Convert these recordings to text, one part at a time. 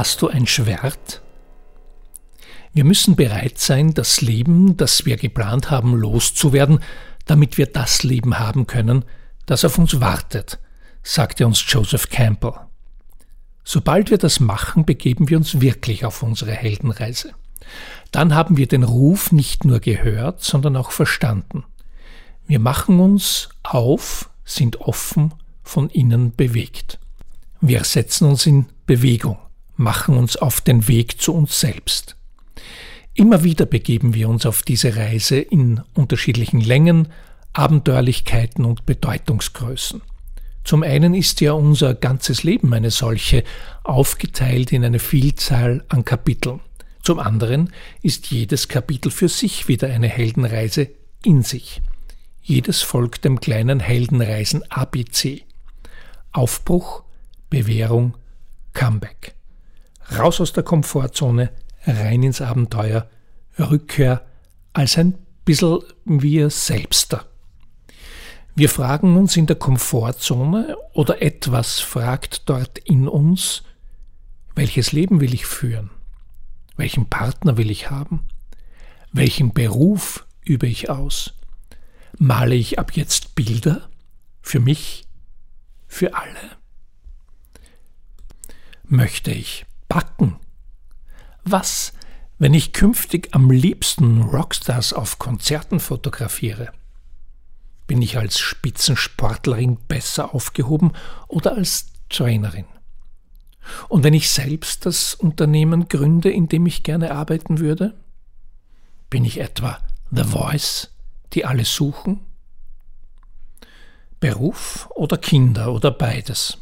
Hast du ein Schwert? Wir müssen bereit sein, das Leben, das wir geplant haben, loszuwerden, damit wir das Leben haben können, das auf uns wartet, sagte uns Joseph Campbell. Sobald wir das machen, begeben wir uns wirklich auf unsere Heldenreise. Dann haben wir den Ruf nicht nur gehört, sondern auch verstanden. Wir machen uns auf, sind offen, von innen bewegt. Wir setzen uns in Bewegung machen uns auf den Weg zu uns selbst. Immer wieder begeben wir uns auf diese Reise in unterschiedlichen Längen, Abenteuerlichkeiten und Bedeutungsgrößen. Zum einen ist ja unser ganzes Leben eine solche, aufgeteilt in eine Vielzahl an Kapiteln. Zum anderen ist jedes Kapitel für sich wieder eine Heldenreise in sich. Jedes folgt dem kleinen Heldenreisen ABC. Aufbruch, Bewährung, Comeback. Raus aus der Komfortzone, rein ins Abenteuer, Rückkehr als ein bisschen wir selbster. Wir fragen uns in der Komfortzone oder etwas fragt dort in uns, welches Leben will ich führen? Welchen Partner will ich haben? Welchen Beruf übe ich aus? Male ich ab jetzt Bilder? Für mich? Für alle? Möchte ich backen. Was, wenn ich künftig am liebsten Rockstars auf Konzerten fotografiere? Bin ich als Spitzensportlerin besser aufgehoben oder als Trainerin? Und wenn ich selbst das Unternehmen gründe, in dem ich gerne arbeiten würde? Bin ich etwa The Voice, die alle suchen? Beruf oder Kinder oder beides?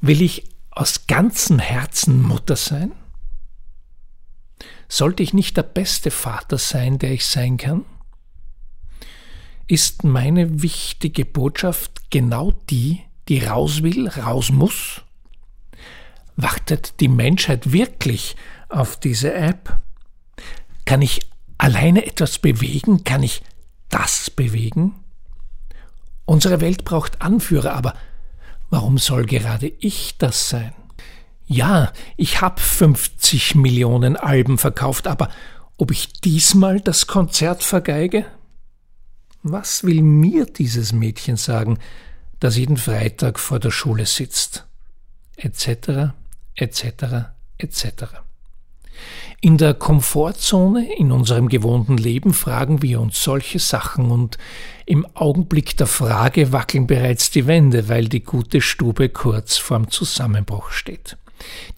Will ich aus ganzem Herzen Mutter sein? Sollte ich nicht der beste Vater sein, der ich sein kann? Ist meine wichtige Botschaft genau die, die raus will, raus muss? Wartet die Menschheit wirklich auf diese App? Kann ich alleine etwas bewegen? Kann ich das bewegen? Unsere Welt braucht Anführer, aber Warum soll gerade ich das sein? Ja, ich habe 50 Millionen Alben verkauft, aber ob ich diesmal das Konzert vergeige? Was will mir dieses Mädchen sagen, das jeden Freitag vor der Schule sitzt? Etc., etc., etc. In der Komfortzone, in unserem gewohnten Leben fragen wir uns solche Sachen und im Augenblick der Frage wackeln bereits die Wände, weil die gute Stube kurz vorm Zusammenbruch steht.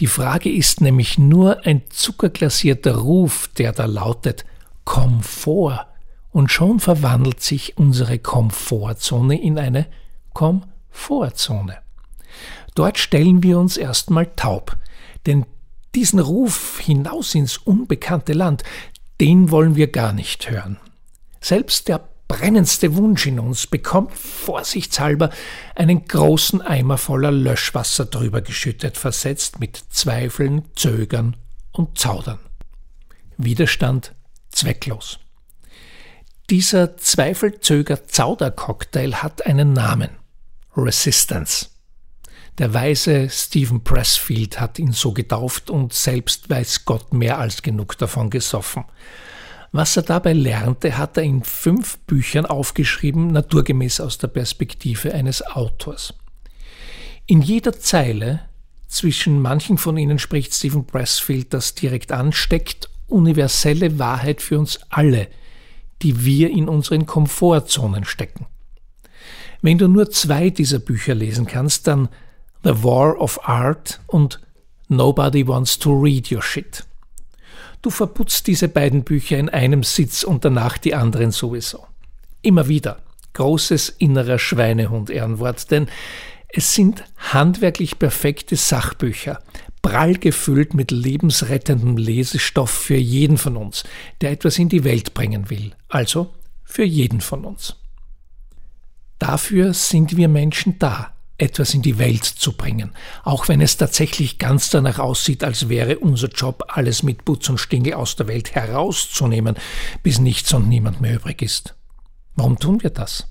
Die Frage ist nämlich nur ein zuckerglasierter Ruf, der da lautet Komfort, und schon verwandelt sich unsere Komfortzone in eine Komfortzone. Dort stellen wir uns erstmal taub, denn diesen Ruf hinaus ins unbekannte Land, den wollen wir gar nicht hören. Selbst der brennendste Wunsch in uns bekommt vorsichtshalber einen großen Eimer voller Löschwasser drüber geschüttet, versetzt mit Zweifeln, Zögern und Zaudern. Widerstand zwecklos. Dieser Zweifel-Zöger-Zauder-Cocktail hat einen Namen. Resistance. Der weise Stephen Pressfield hat ihn so getauft und selbst weiß Gott mehr als genug davon gesoffen. Was er dabei lernte, hat er in fünf Büchern aufgeschrieben, naturgemäß aus der Perspektive eines Autors. In jeder Zeile, zwischen manchen von ihnen spricht Stephen Pressfield das direkt ansteckt, universelle Wahrheit für uns alle, die wir in unseren Komfortzonen stecken. Wenn du nur zwei dieser Bücher lesen kannst, dann The War of Art und Nobody Wants to Read Your Shit. Du verputzt diese beiden Bücher in einem Sitz und danach die anderen sowieso. Immer wieder. Großes innerer Schweinehund-Ehrenwort, denn es sind handwerklich perfekte Sachbücher, prall gefüllt mit lebensrettendem Lesestoff für jeden von uns, der etwas in die Welt bringen will, also für jeden von uns. Dafür sind wir Menschen da, etwas in die Welt zu bringen, auch wenn es tatsächlich ganz danach aussieht, als wäre unser Job, alles mit Putz und Stingel aus der Welt herauszunehmen, bis nichts und niemand mehr übrig ist. Warum tun wir das?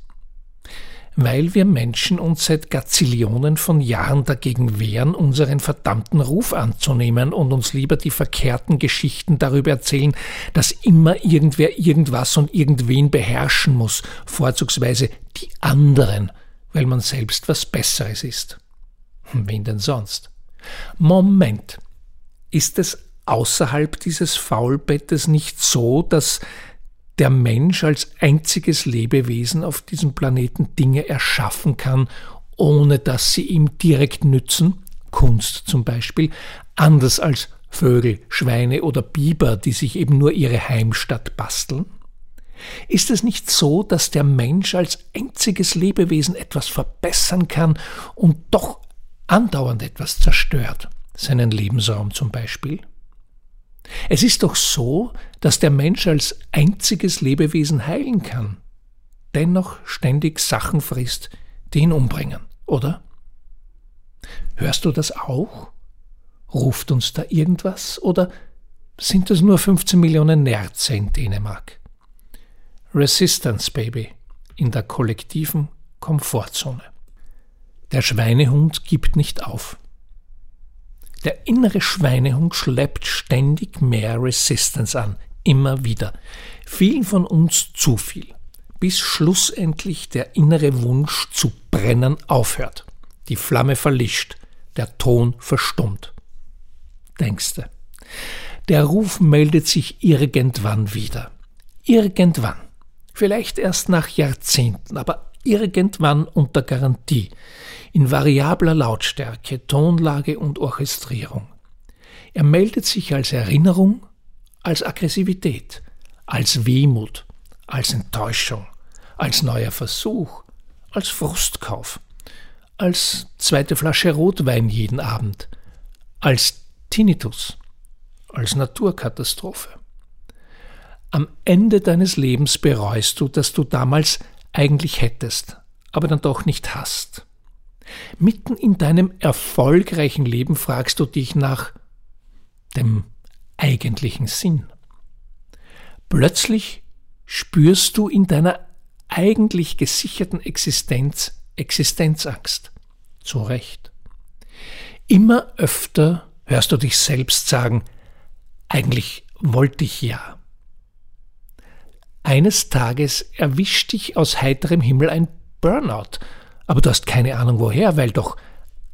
weil wir Menschen uns seit Gazillionen von Jahren dagegen wehren, unseren verdammten Ruf anzunehmen und uns lieber die verkehrten Geschichten darüber erzählen, dass immer irgendwer irgendwas und irgendwen beherrschen muss, vorzugsweise die anderen, weil man selbst was Besseres ist. Wen denn sonst? Moment. Ist es außerhalb dieses Faulbettes nicht so, dass der Mensch als einziges Lebewesen auf diesem Planeten Dinge erschaffen kann, ohne dass sie ihm direkt nützen, Kunst zum Beispiel, anders als Vögel, Schweine oder Biber, die sich eben nur ihre Heimstatt basteln? Ist es nicht so, dass der Mensch als einziges Lebewesen etwas verbessern kann und doch andauernd etwas zerstört, seinen Lebensraum zum Beispiel? Es ist doch so, dass der Mensch als einziges Lebewesen heilen kann, dennoch ständig Sachen frisst, die ihn umbringen, oder? Hörst du das auch? Ruft uns da irgendwas oder sind es nur 15 Millionen Nerze in Dänemark? Resistance Baby in der kollektiven Komfortzone. Der Schweinehund gibt nicht auf. Der innere Schweinehund schleppt ständig mehr Resistance an, immer wieder. Vielen von uns zu viel, bis schlussendlich der innere Wunsch zu brennen aufhört, die Flamme verlischt, der Ton verstummt. Denkste, der Ruf meldet sich irgendwann wieder. Irgendwann. Vielleicht erst nach Jahrzehnten, aber irgendwann unter Garantie in variabler Lautstärke, Tonlage und Orchestrierung. Er meldet sich als Erinnerung, als Aggressivität, als Wehmut, als Enttäuschung, als neuer Versuch, als Frustkauf, als zweite Flasche Rotwein jeden Abend, als Tinnitus, als Naturkatastrophe. Am Ende deines Lebens bereust du, dass du damals eigentlich hättest, aber dann doch nicht hast. Mitten in deinem erfolgreichen Leben fragst du dich nach dem eigentlichen Sinn. Plötzlich spürst du in deiner eigentlich gesicherten Existenz Existenzangst. Zu Recht. Immer öfter hörst du dich selbst sagen, eigentlich wollte ich ja. Eines Tages erwischt dich aus heiterem Himmel ein Burnout aber du hast keine Ahnung woher, weil doch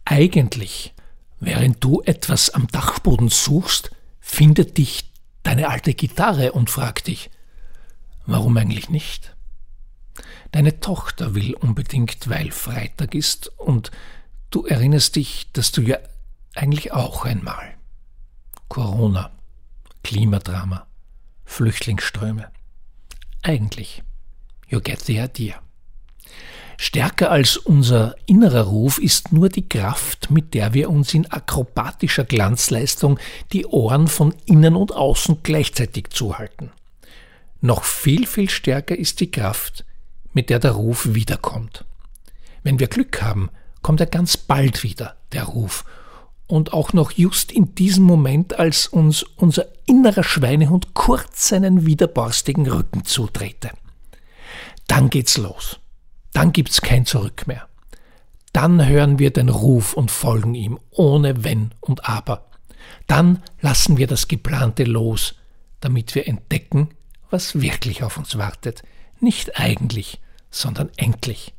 eigentlich, während du etwas am Dachboden suchst, findet dich deine alte Gitarre und fragt dich, warum eigentlich nicht? Deine Tochter will unbedingt, weil Freitag ist und du erinnerst dich, dass du ja eigentlich auch einmal Corona, Klimadrama, Flüchtlingsströme. Eigentlich, you get the idea. Stärker als unser innerer Ruf ist nur die Kraft, mit der wir uns in akrobatischer Glanzleistung die Ohren von innen und außen gleichzeitig zuhalten. Noch viel, viel stärker ist die Kraft, mit der der Ruf wiederkommt. Wenn wir Glück haben, kommt er ganz bald wieder, der Ruf, und auch noch just in diesem Moment, als uns unser innerer Schweinehund kurz seinen widerborstigen Rücken zutrete. Dann geht's los. Dann gibt's kein Zurück mehr. Dann hören wir den Ruf und folgen ihm, ohne Wenn und Aber. Dann lassen wir das Geplante los, damit wir entdecken, was wirklich auf uns wartet. Nicht eigentlich, sondern endlich.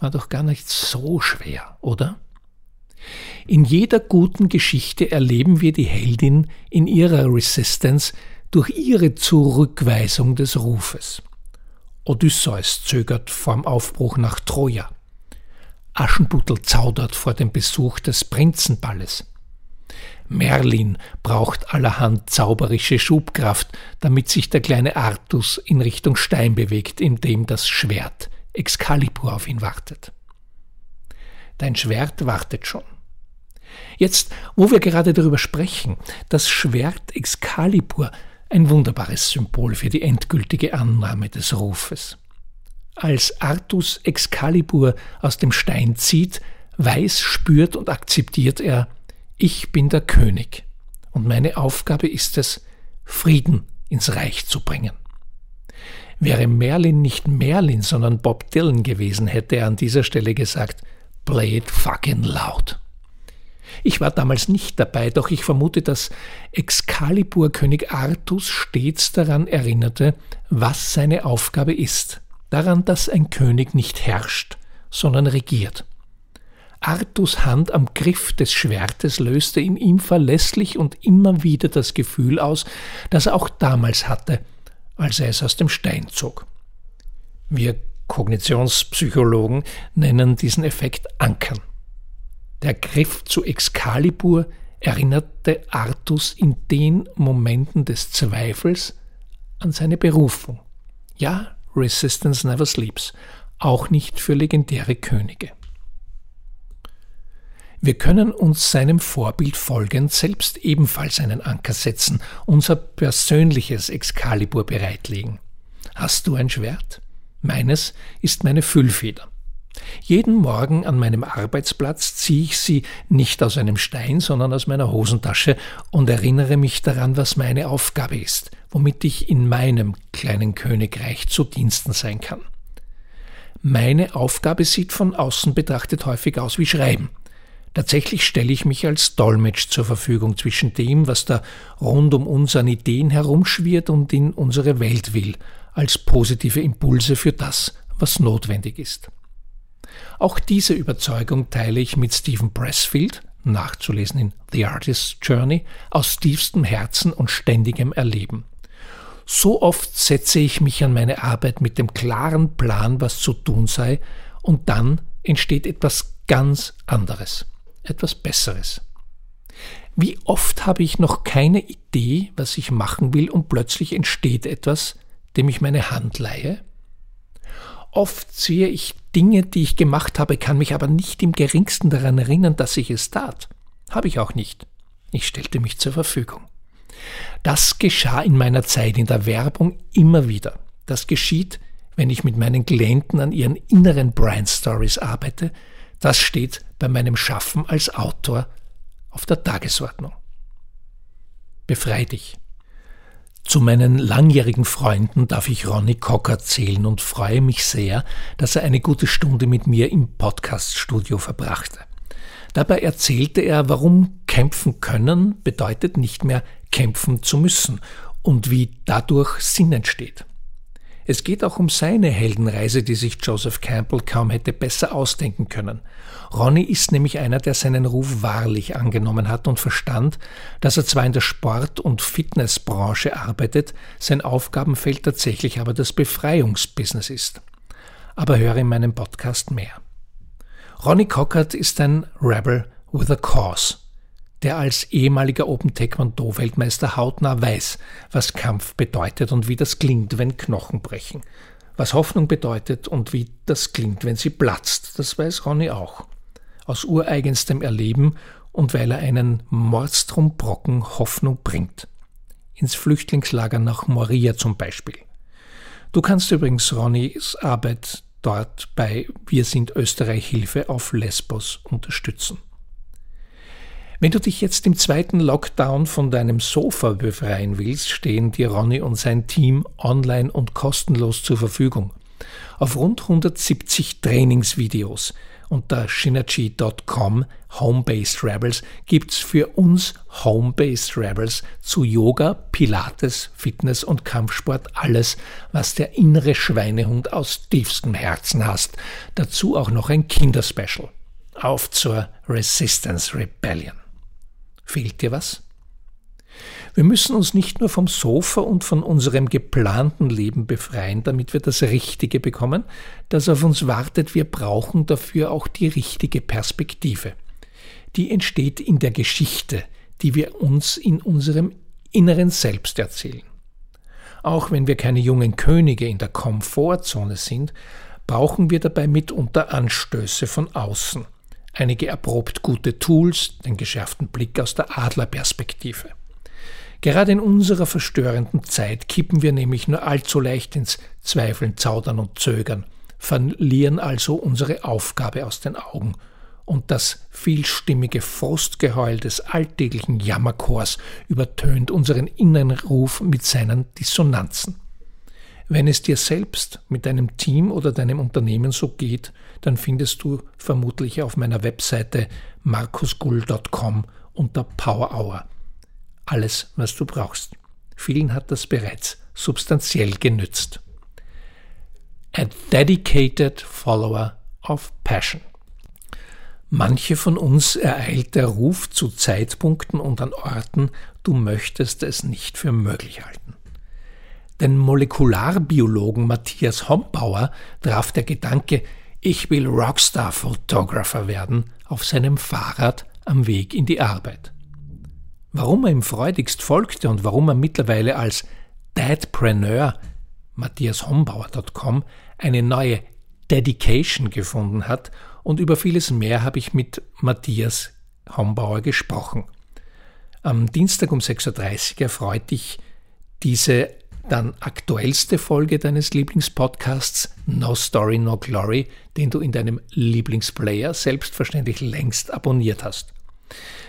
War doch gar nicht so schwer, oder? In jeder guten Geschichte erleben wir die Heldin in ihrer Resistance durch ihre Zurückweisung des Rufes. Odysseus zögert vorm Aufbruch nach Troja. Aschenputtel zaudert vor dem Besuch des Prinzenballes. Merlin braucht allerhand zauberische Schubkraft, damit sich der kleine Artus in Richtung Stein bewegt, in dem das Schwert Excalibur auf ihn wartet. Dein Schwert wartet schon. Jetzt, wo wir gerade darüber sprechen, das Schwert Excalibur ein wunderbares Symbol für die endgültige Annahme des Rufes. Als Artus Excalibur aus dem Stein zieht, weiß, spürt und akzeptiert er, ich bin der König und meine Aufgabe ist es, Frieden ins Reich zu bringen. Wäre Merlin nicht Merlin, sondern Bob Dylan gewesen, hätte er an dieser Stelle gesagt, Play it fucking loud. Ich war damals nicht dabei, doch ich vermute, dass Excalibur-König Artus stets daran erinnerte, was seine Aufgabe ist. Daran, dass ein König nicht herrscht, sondern regiert. Artus Hand am Griff des Schwertes löste in ihm verlässlich und immer wieder das Gefühl aus, das er auch damals hatte, als er es aus dem Stein zog. Wir Kognitionspsychologen nennen diesen Effekt Ankern. Der Griff zu Excalibur erinnerte Artus in den Momenten des Zweifels an seine Berufung. Ja, Resistance never sleeps, auch nicht für legendäre Könige. Wir können uns seinem Vorbild folgend selbst ebenfalls einen Anker setzen, unser persönliches Excalibur bereitlegen. Hast du ein Schwert? Meines ist meine Füllfeder. Jeden Morgen an meinem Arbeitsplatz ziehe ich sie nicht aus einem Stein, sondern aus meiner Hosentasche und erinnere mich daran, was meine Aufgabe ist, womit ich in meinem kleinen Königreich zu Diensten sein kann. Meine Aufgabe sieht von außen betrachtet häufig aus wie Schreiben. Tatsächlich stelle ich mich als Dolmetsch zur Verfügung zwischen dem, was da rund um uns an Ideen herumschwirrt und in unsere Welt will, als positive Impulse für das, was notwendig ist. Auch diese Überzeugung teile ich mit Stephen Pressfield, nachzulesen in The Artist's Journey, aus tiefstem Herzen und ständigem Erleben. So oft setze ich mich an meine Arbeit mit dem klaren Plan, was zu tun sei, und dann entsteht etwas ganz anderes etwas Besseres. Wie oft habe ich noch keine Idee, was ich machen will, und plötzlich entsteht etwas, dem ich meine Hand leihe? Oft sehe ich Dinge, die ich gemacht habe, kann mich aber nicht im geringsten daran erinnern, dass ich es tat. Habe ich auch nicht. Ich stellte mich zur Verfügung. Das geschah in meiner Zeit in der Werbung immer wieder. Das geschieht, wenn ich mit meinen Klienten an ihren inneren Brand Stories arbeite, das steht bei meinem Schaffen als Autor auf der Tagesordnung. Befrei dich. Zu meinen langjährigen Freunden darf ich Ronny Cocker zählen und freue mich sehr, dass er eine gute Stunde mit mir im Podcaststudio verbrachte. Dabei erzählte er, warum kämpfen können bedeutet nicht mehr kämpfen zu müssen und wie dadurch Sinn entsteht. Es geht auch um seine Heldenreise, die sich Joseph Campbell kaum hätte besser ausdenken können. Ronny ist nämlich einer, der seinen Ruf wahrlich angenommen hat und verstand, dass er zwar in der Sport- und Fitnessbranche arbeitet, sein Aufgabenfeld tatsächlich aber das Befreiungsbusiness ist. Aber höre in meinem Podcast mehr. Ronny Cockert ist ein Rebel with a Cause der als ehemaliger Open Taekwondo Weltmeister hautnah weiß, was Kampf bedeutet und wie das klingt, wenn Knochen brechen. Was Hoffnung bedeutet und wie das klingt, wenn sie platzt, das weiß Ronny auch. Aus ureigenstem Erleben und weil er einen Mordstrumbrocken Hoffnung bringt. Ins Flüchtlingslager nach Moria zum Beispiel. Du kannst übrigens Ronnys Arbeit dort bei Wir sind Österreich Hilfe auf Lesbos unterstützen. Wenn du dich jetzt im zweiten Lockdown von deinem Sofa befreien willst, stehen dir Ronny und sein Team online und kostenlos zur Verfügung. Auf rund 170 Trainingsvideos unter synergy.com Home-Based Rebels gibt's für uns Home-Based Rebels zu Yoga, Pilates, Fitness und Kampfsport alles, was der innere Schweinehund aus tiefstem Herzen hasst. Dazu auch noch ein Kinderspecial. Auf zur Resistance Rebellion. Fehlt dir was? Wir müssen uns nicht nur vom Sofa und von unserem geplanten Leben befreien, damit wir das Richtige bekommen, das auf uns wartet, wir brauchen dafür auch die richtige Perspektive. Die entsteht in der Geschichte, die wir uns in unserem inneren Selbst erzählen. Auch wenn wir keine jungen Könige in der Komfortzone sind, brauchen wir dabei mitunter Anstöße von außen – einige erprobt gute Tools, den geschärften Blick aus der Adlerperspektive. Gerade in unserer verstörenden Zeit kippen wir nämlich nur allzu leicht ins Zweifeln, Zaudern und Zögern, verlieren also unsere Aufgabe aus den Augen und das vielstimmige Frustgeheul des alltäglichen Jammerchors übertönt unseren inneren Ruf mit seinen Dissonanzen. Wenn es dir selbst mit deinem Team oder deinem Unternehmen so geht, dann findest du vermutlich auf meiner Webseite markusgull.com unter Power Hour alles, was du brauchst. Vielen hat das bereits substanziell genützt. A dedicated follower of passion. Manche von uns ereilt der Ruf zu Zeitpunkten und an Orten, du möchtest es nicht für möglich halten. Den Molekularbiologen Matthias Hombauer traf der Gedanke, ich will Rockstar-Photographer werden, auf seinem Fahrrad am Weg in die Arbeit. Warum er ihm freudigst folgte und warum er mittlerweile als Dadpreneur matthiashombauer.com eine neue Dedication gefunden hat und über vieles mehr habe ich mit Matthias Hombauer gesprochen. Am Dienstag um 6.30 Uhr erfreut dich diese dann aktuellste Folge deines Lieblingspodcasts No Story No Glory, den du in deinem Lieblingsplayer selbstverständlich längst abonniert hast.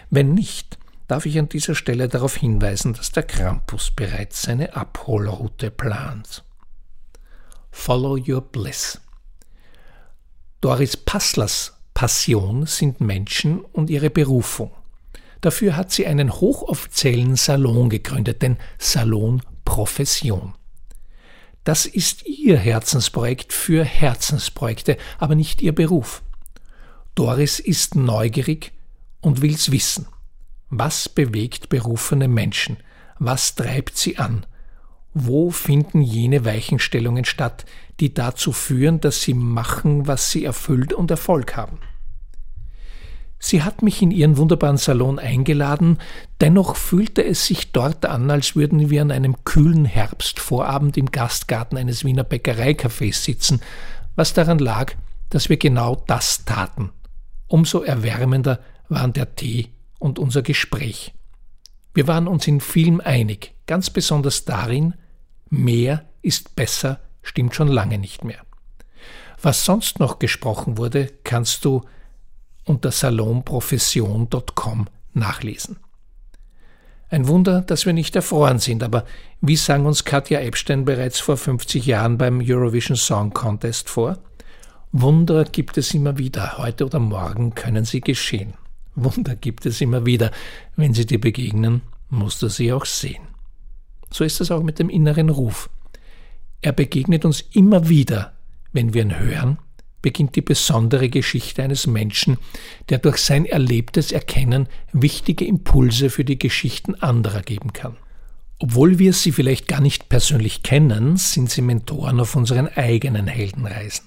Wenn nicht, darf ich an dieser Stelle darauf hinweisen, dass der Krampus bereits seine Abholroute plant. Follow Your Bliss. Doris Passlers Passion sind Menschen und ihre Berufung. Dafür hat sie einen hochoffiziellen Salon gegründet, den Salon Profession. Das ist ihr Herzensprojekt für Herzensprojekte, aber nicht ihr Beruf. Doris ist neugierig und will's wissen. Was bewegt berufene Menschen? Was treibt sie an? Wo finden jene Weichenstellungen statt, die dazu führen, dass sie machen, was sie erfüllt und Erfolg haben? Sie hat mich in ihren wunderbaren Salon eingeladen, dennoch fühlte es sich dort an, als würden wir an einem kühlen Herbstvorabend im Gastgarten eines Wiener Bäckereicafés sitzen, was daran lag, dass wir genau das taten. Umso erwärmender waren der Tee und unser Gespräch. Wir waren uns in vielem einig, ganz besonders darin, mehr ist besser stimmt schon lange nicht mehr. Was sonst noch gesprochen wurde, kannst du unter salonprofession.com nachlesen. Ein Wunder, dass wir nicht erfroren sind, aber wie sang uns Katja Epstein bereits vor 50 Jahren beim Eurovision Song Contest vor? Wunder gibt es immer wieder, heute oder morgen können sie geschehen. Wunder gibt es immer wieder, wenn sie dir begegnen, musst du sie auch sehen. So ist es auch mit dem inneren Ruf. Er begegnet uns immer wieder, wenn wir ihn hören beginnt die besondere Geschichte eines Menschen, der durch sein erlebtes Erkennen wichtige Impulse für die Geschichten anderer geben kann. Obwohl wir sie vielleicht gar nicht persönlich kennen, sind sie Mentoren auf unseren eigenen Heldenreisen.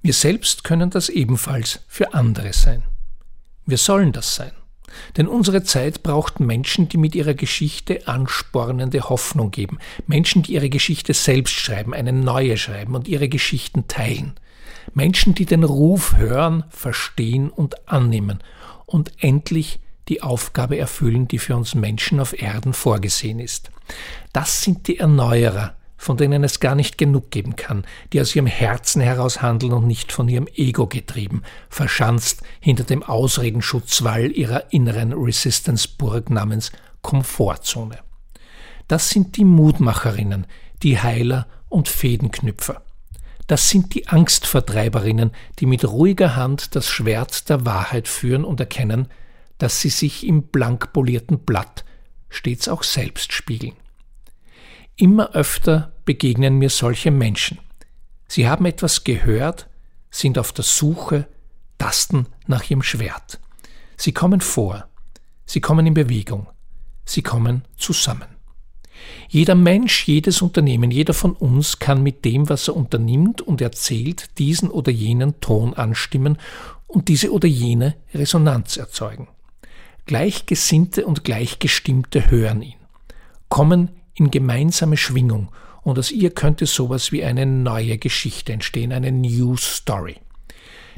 Wir selbst können das ebenfalls für andere sein. Wir sollen das sein. Denn unsere Zeit braucht Menschen, die mit ihrer Geschichte anspornende Hoffnung geben, Menschen, die ihre Geschichte selbst schreiben, eine neue schreiben und ihre Geschichten teilen. Menschen, die den Ruf hören, verstehen und annehmen und endlich die Aufgabe erfüllen, die für uns Menschen auf Erden vorgesehen ist. Das sind die Erneuerer, von denen es gar nicht genug geben kann, die aus ihrem Herzen heraus handeln und nicht von ihrem Ego getrieben, verschanzt hinter dem Ausredenschutzwall ihrer inneren Resistance-Burg namens Komfortzone. Das sind die Mutmacherinnen, die Heiler und Fädenknüpfer. Das sind die Angstvertreiberinnen, die mit ruhiger Hand das Schwert der Wahrheit führen und erkennen, dass sie sich im blank polierten Blatt stets auch selbst spiegeln. Immer öfter begegnen mir solche Menschen. Sie haben etwas gehört, sind auf der Suche, tasten nach ihrem Schwert. Sie kommen vor, sie kommen in Bewegung, sie kommen zusammen. Jeder Mensch, jedes Unternehmen, jeder von uns kann mit dem, was er unternimmt und erzählt, diesen oder jenen Ton anstimmen und diese oder jene Resonanz erzeugen. Gleichgesinnte und Gleichgestimmte hören ihn, kommen in gemeinsame Schwingung und aus ihr könnte sowas wie eine neue Geschichte entstehen, eine New Story.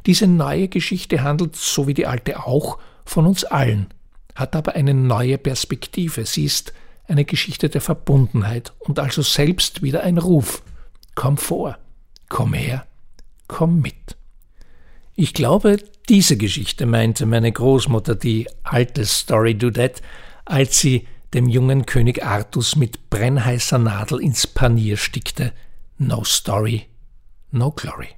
Diese neue Geschichte handelt, so wie die alte auch, von uns allen, hat aber eine neue Perspektive. Sie ist eine Geschichte der Verbundenheit und also selbst wieder ein Ruf. Komm vor, komm her, komm mit. Ich glaube, diese Geschichte meinte meine Großmutter, die alte Story Dudette, als sie dem jungen König Artus mit brennheißer Nadel ins Panier stickte, no story, no glory.